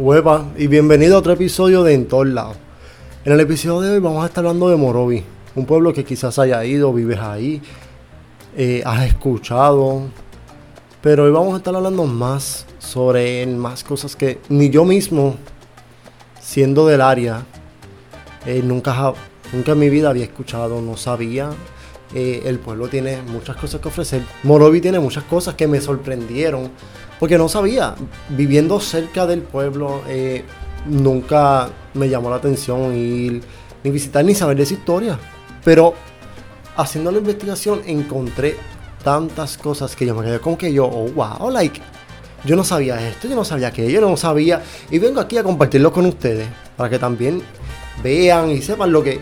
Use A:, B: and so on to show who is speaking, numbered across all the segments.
A: Hueva y bienvenido a otro episodio de En todos lados. En el episodio de hoy vamos a estar hablando de Morovi, un pueblo que quizás haya ido, vives ahí, eh, has escuchado, pero hoy vamos a estar hablando más sobre más cosas que ni yo mismo, siendo del área, eh, nunca, nunca en mi vida había escuchado, no sabía. Eh, el pueblo tiene muchas cosas que ofrecer. Morovi tiene muchas cosas que me sorprendieron porque no sabía. Viviendo cerca del pueblo, eh, nunca me llamó la atención ir ni visitar ni saber de esa historia. Pero haciendo la investigación encontré tantas cosas que yo me quedé como que yo, oh wow, like, yo no sabía esto, yo no sabía aquello, yo no sabía. Y vengo aquí a compartirlo con ustedes para que también vean y sepan lo que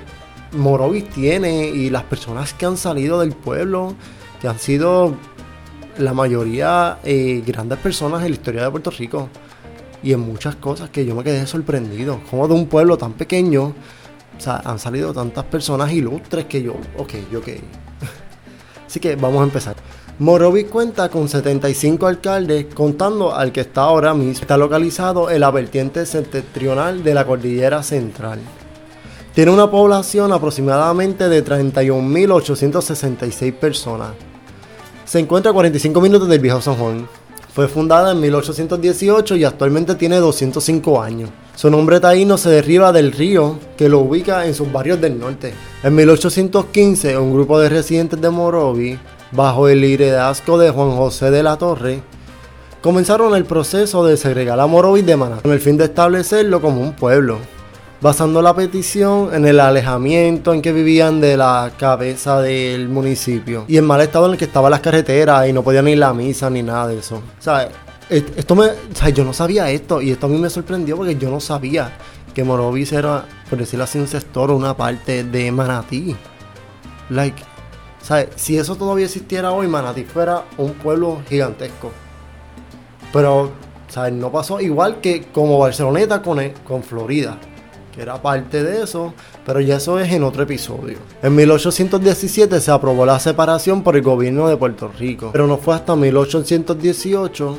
A: Morovis tiene y las personas que han salido del pueblo, que han sido la mayoría eh, grandes personas en la historia de Puerto Rico y en muchas cosas que yo me quedé sorprendido. Como de un pueblo tan pequeño, o sea, han salido tantas personas ilustres que yo, ok, ok. Así que vamos a empezar. Morovis cuenta con 75 alcaldes, contando al que está ahora mismo. Está localizado en la vertiente septentrional de la cordillera central. Tiene una población aproximadamente de 31.866 personas. Se encuentra a 45 minutos del viejo San Juan. Fue fundada en 1818 y actualmente tiene 205 años. Su nombre taíno se deriva del río que lo ubica en sus barrios del norte. En 1815, un grupo de residentes de Morovi, bajo el liderazgo de Juan José de la Torre, comenzaron el proceso de segregar a Morovi de Maná, con el fin de establecerlo como un pueblo basando la petición en el alejamiento en que vivían de la cabeza del municipio y el mal estado en el que estaban las carreteras y no podían ir a la misa ni nada de eso. O sea, esto me, yo no sabía esto y esto a mí me sorprendió porque yo no sabía que Morovis era, por decirlo así, un sector o una parte de Manatí. Like, ¿sabes? Si eso todavía existiera hoy, Manatí fuera un pueblo gigantesco. Pero, ¿sabes? No pasó igual que como Barceloneta con, con Florida era parte de eso, pero ya eso es en otro episodio. En 1817 se aprobó la separación por el gobierno de Puerto Rico, pero no fue hasta 1818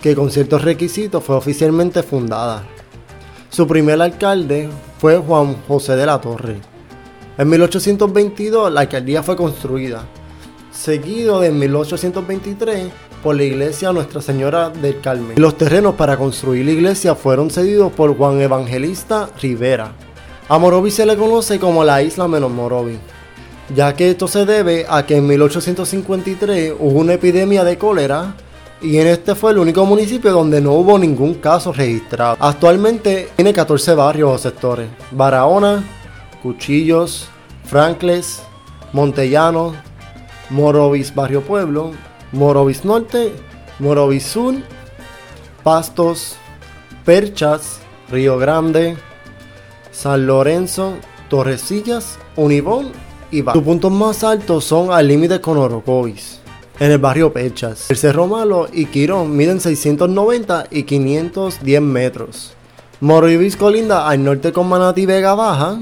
A: que con ciertos requisitos fue oficialmente fundada. Su primer alcalde fue Juan José de la Torre. En 1822 la alcaldía fue construida, seguido de 1823 por la iglesia Nuestra Señora del Carmen. Los terrenos para construir la iglesia fueron cedidos por Juan Evangelista Rivera. A Morovi se le conoce como la isla menos Morovi, ya que esto se debe a que en 1853 hubo una epidemia de cólera y en este fue el único municipio donde no hubo ningún caso registrado. Actualmente tiene 14 barrios o sectores: Barahona, Cuchillos, Frankles, Montellano, Morovis Barrio Pueblo, Morovis Norte, Morovis Sur, Pastos, Perchas, Río Grande, San Lorenzo, Torrecillas, Unibón y Sus puntos más altos son al límite con Orocovis. En el barrio Perchas, el Cerro Malo y Quirón miden 690 y 510 metros. Morovis colinda al norte con Manati Vega Baja,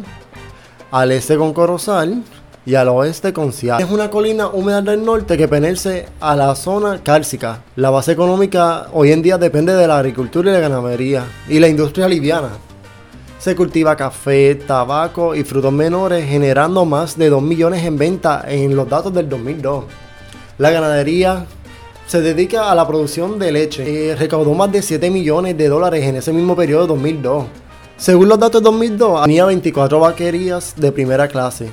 A: al este con Corozal, y al oeste con Seattle. Es una colina húmeda del norte que pertenece a la zona cárcica. La base económica hoy en día depende de la agricultura y la ganadería y la industria liviana. Se cultiva café, tabaco y frutos menores, generando más de 2 millones en venta en los datos del 2002. La ganadería se dedica a la producción de leche. recaudó más de 7 millones de dólares en ese mismo periodo de 2002. Según los datos de 2002, tenía 24 vaquerías de primera clase,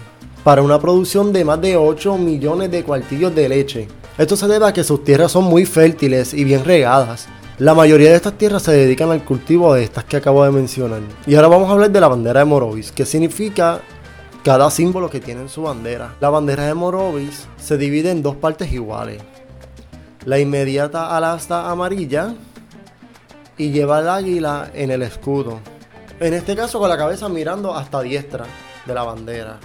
A: para una producción de más de 8 millones de cuartillos de leche. Esto se debe a que sus tierras son muy fértiles y bien regadas. La mayoría de estas tierras se dedican al cultivo de estas que acabo de mencionar. Y ahora vamos a hablar de la bandera de Morovis, que significa cada símbolo que tiene en su bandera. La bandera de Morovis se divide en dos partes iguales. La inmediata al asta amarilla y lleva el águila en el escudo. En este caso con la cabeza mirando hasta diestra de la bandera.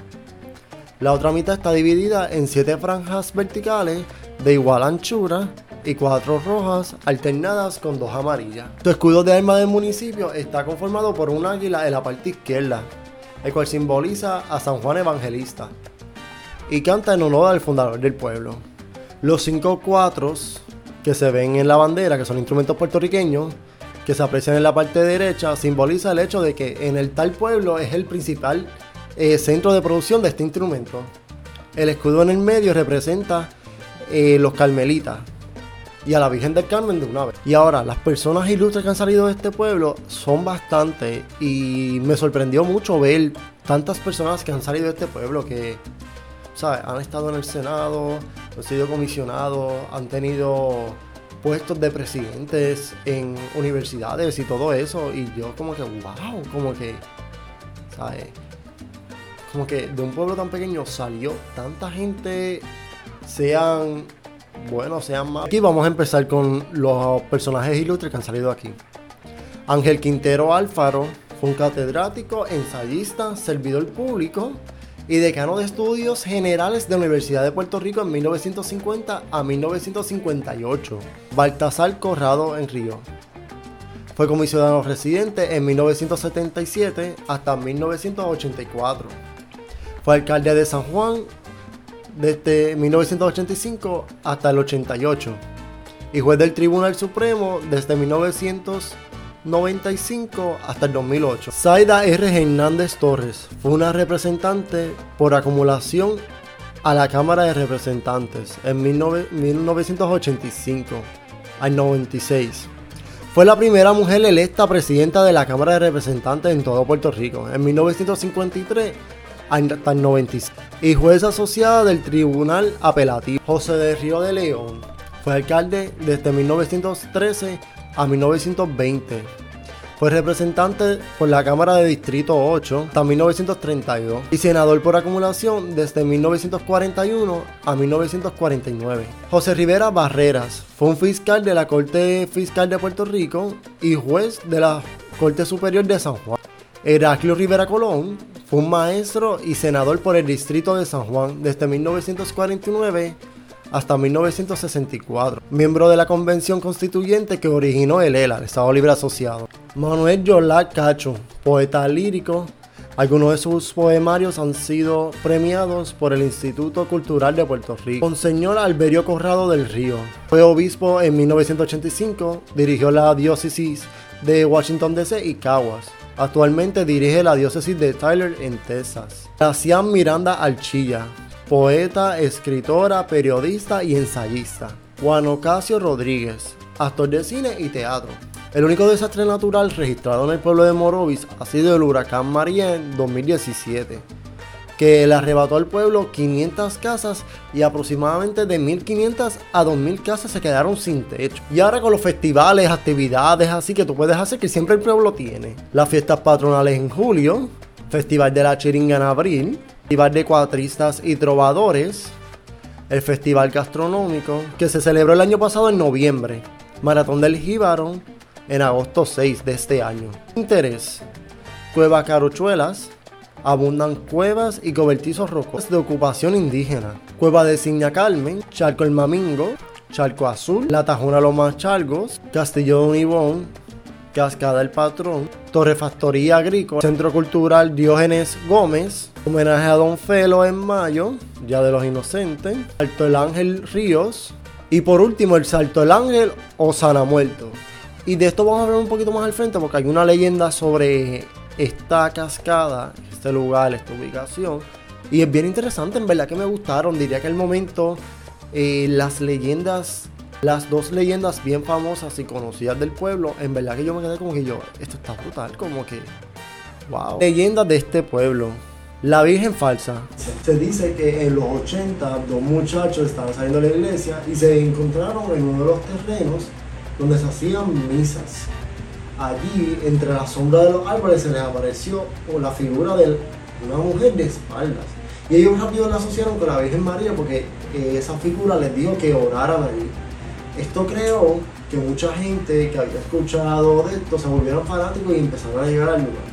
A: La otra mitad está dividida en siete franjas verticales de igual anchura y cuatro rojas alternadas con dos amarillas. Tu escudo de arma del municipio está conformado por un águila en la parte izquierda, el cual simboliza a San Juan Evangelista y canta en honor al fundador del pueblo. Los cinco cuatros que se ven en la bandera, que son instrumentos puertorriqueños, que se aprecian en la parte derecha simboliza el hecho de que en el tal pueblo es el principal eh, centro de producción de este instrumento. El escudo en el medio representa eh, los carmelitas y a la Virgen del Carmen de una vez. Y ahora, las personas ilustres que han salido de este pueblo son bastantes y me sorprendió mucho ver tantas personas que han salido de este pueblo que, ¿sabes? Han estado en el Senado, han sido comisionados, han tenido puestos de presidentes en universidades y todo eso. Y yo como que, wow, como que, ¿sabes? Como que de un pueblo tan pequeño salió tanta gente, sean buenos, sean más. Aquí vamos a empezar con los personajes ilustres que han salido aquí. Ángel Quintero Alfaro fue un catedrático, ensayista, servidor público y decano de estudios generales de la Universidad de Puerto Rico en 1950 a 1958. Baltasar Corrado en Río. Fue comisionado residente en 1977 hasta 1984. Fue alcalde de San Juan desde 1985 hasta el 88 y juez del Tribunal Supremo desde 1995 hasta el 2008. Zaida R. Hernández Torres fue una representante por acumulación a la Cámara de Representantes en 1985 al 96. Fue la primera mujer electa presidenta de la Cámara de Representantes en todo Puerto Rico. En 1953 hasta el 96. Y juez asociada del Tribunal Apelativo. José de Río de León fue alcalde desde 1913 a 1920. Fue representante por la Cámara de Distrito 8 hasta 1932 y senador por acumulación desde 1941 a 1949. José Rivera Barreras fue un fiscal de la Corte Fiscal de Puerto Rico y juez de la Corte Superior de San Juan. Heraclio Rivera Colón un maestro y senador por el distrito de San Juan desde 1949 hasta 1964, miembro de la convención constituyente que originó el ELA, el Estado Libre Asociado. Manuel Yolá Cacho, poeta lírico, algunos de sus poemarios han sido premiados por el Instituto Cultural de Puerto Rico. Monseñor Alberio Corrado del Río. Fue obispo en 1985, dirigió la diócesis de Washington DC y Caguas. Actualmente dirige la diócesis de Tyler en Texas. Gracián Miranda Alchilla, poeta, escritora, periodista y ensayista. Juan Ocasio Rodríguez, actor de cine y teatro. El único desastre natural registrado en el pueblo de Morovis ha sido el huracán María en 2017 que le arrebató al pueblo 500 casas y aproximadamente de 1500 a 2000 casas se quedaron sin techo. Y ahora con los festivales, actividades así que tú puedes hacer que siempre el pueblo tiene. Las fiestas patronales en julio, Festival de la Chiringa en abril, Festival de Cuatristas y Trovadores, el Festival Gastronómico que se celebró el año pasado en noviembre, Maratón del Jíbaro en agosto 6 de este año. Interés, Cueva Carochuelas, abundan cuevas y cobertizos rocosos de ocupación indígena. Cueva de Ciña Carmen, Charco el Mamingo, Charco Azul, La Tajona Lomas Chargos, Castillo de Unibón, Cascada el Patrón, Torrefactoría Agrícola, Centro Cultural Diógenes Gómez, homenaje a Don Felo en mayo, ya de los inocentes, Salto el Ángel Ríos y por último el Salto del Ángel o Sana Muerto. Y de esto vamos a hablar un poquito más al frente porque hay una leyenda sobre esta cascada este lugar, esta ubicación. Y es bien interesante, en verdad que me gustaron. Diría que el momento, eh, las leyendas, las dos leyendas bien famosas y conocidas del pueblo, en verdad que yo me quedé como que yo, esto está brutal, como que, wow. Leyendas de este pueblo. La Virgen Falsa. Se dice que en los 80 dos muchachos estaban saliendo de la iglesia y se encontraron en uno de los terrenos donde se hacían misas allí, entre la sombra de los árboles, se les apareció la figura de una mujer de espaldas. Y ellos rápido la asociaron con la Virgen María porque eh, esa figura les dijo que oraran allí. Esto creó que mucha gente que había escuchado de esto se volvieron fanáticos y empezaron a llegar al lugar.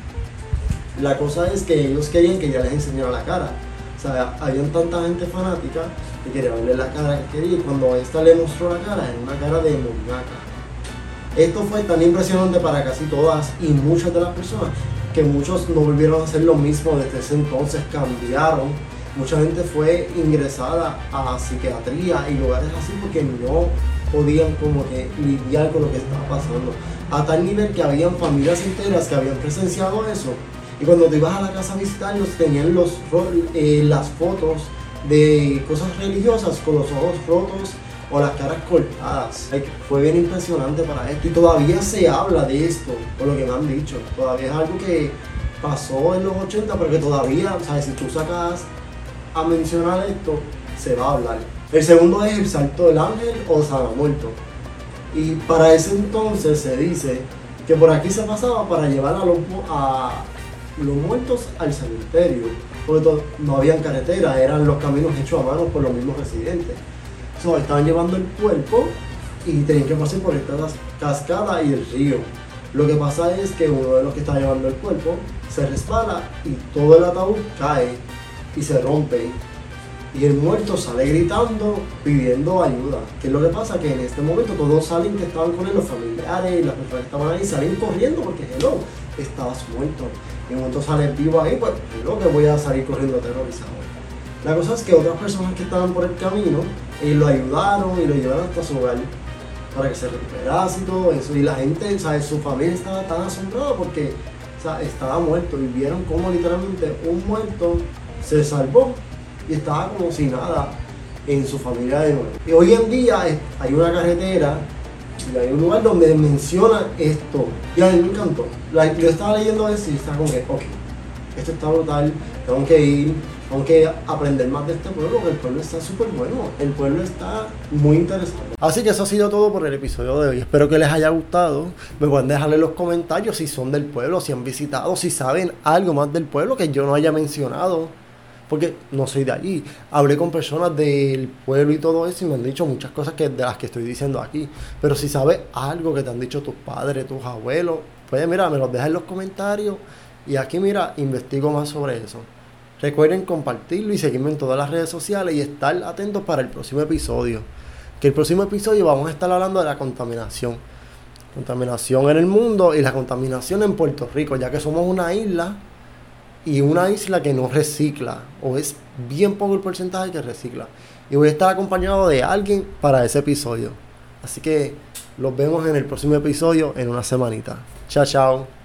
A: La cosa es que ellos querían que ya les enseñara la cara. O sea, habían tanta gente fanática que quería verle la cara que quería y cuando esta le mostró la cara, era una cara de muñeca esto fue tan impresionante para casi todas y muchas de las personas que muchos no volvieron a hacer lo mismo desde ese entonces, cambiaron. Mucha gente fue ingresada a psiquiatría y lugares así porque no podían como que lidiar con lo que estaba pasando. A tal nivel que habían familias enteras que habían presenciado eso. Y cuando te ibas a la casa a visitarlos, tenían los, eh, las fotos de cosas religiosas con los ojos rotos o las caras cortadas. fue bien impresionante para esto y todavía se habla de esto, por lo que me han dicho. Todavía es algo que pasó en los 80, pero que todavía, ¿sabes? Si tú sacas a mencionar esto, se va a hablar. El segundo es el salto del ángel o Muerto. Y para ese entonces se dice que por aquí se pasaba para llevar a los, a los muertos al cementerio, porque no habían carretera, eran los caminos hechos a mano por los mismos residentes. Estaban llevando el cuerpo y tenían que pasar por esta cascada y el río. Lo que pasa es que uno de los que está llevando el cuerpo se resbala y todo el ataúd cae y se rompe. Y el muerto sale gritando, pidiendo ayuda. ¿Qué es lo que pasa? Que en este momento todos salen que estaban con él, los familiares y las personas que estaban ahí, salen corriendo porque, hello, estabas muerto. Y un momento sale vivo ahí, pues, hello, que voy a salir corriendo aterrorizado. La cosa es que otras personas que estaban por el camino, eh, lo ayudaron y lo llevaron hasta su hogar para que se recuperase y todo eso. Y la gente, ¿sabes? su familia estaba tan asombrada porque estaba muerto y vieron cómo literalmente un muerto se salvó y estaba como si nada en su familia de nuevo. Y hoy en día hay una carretera y hay un lugar donde menciona esto. Y a mí me encantó. yo estaba leyendo eso y estaba como que, ok, esto está brutal, tengo que ir, tengo que aprender más de este pueblo, el pueblo está súper bueno, el pueblo está muy interesante. Así que eso ha sido todo por el episodio de hoy. Espero que les haya gustado. Me pueden dejar en los comentarios si son del pueblo, si han visitado, si saben algo más del pueblo que yo no haya mencionado porque no soy de allí. Hablé con personas del pueblo y todo eso y me han dicho muchas cosas que, de las que estoy diciendo aquí. Pero si sabes algo que te han dicho tus padres, tus abuelos, pues mira, me los dejas en los comentarios y aquí mira, investigo más sobre eso. Recuerden compartirlo y seguirme en todas las redes sociales y estar atentos para el próximo episodio. Que el próximo episodio vamos a estar hablando de la contaminación. Contaminación en el mundo y la contaminación en Puerto Rico, ya que somos una isla y una isla que no recicla, o es bien poco el porcentaje que recicla. Y voy a estar acompañado de alguien para ese episodio. Así que los vemos en el próximo episodio en una semanita. Chao, chao.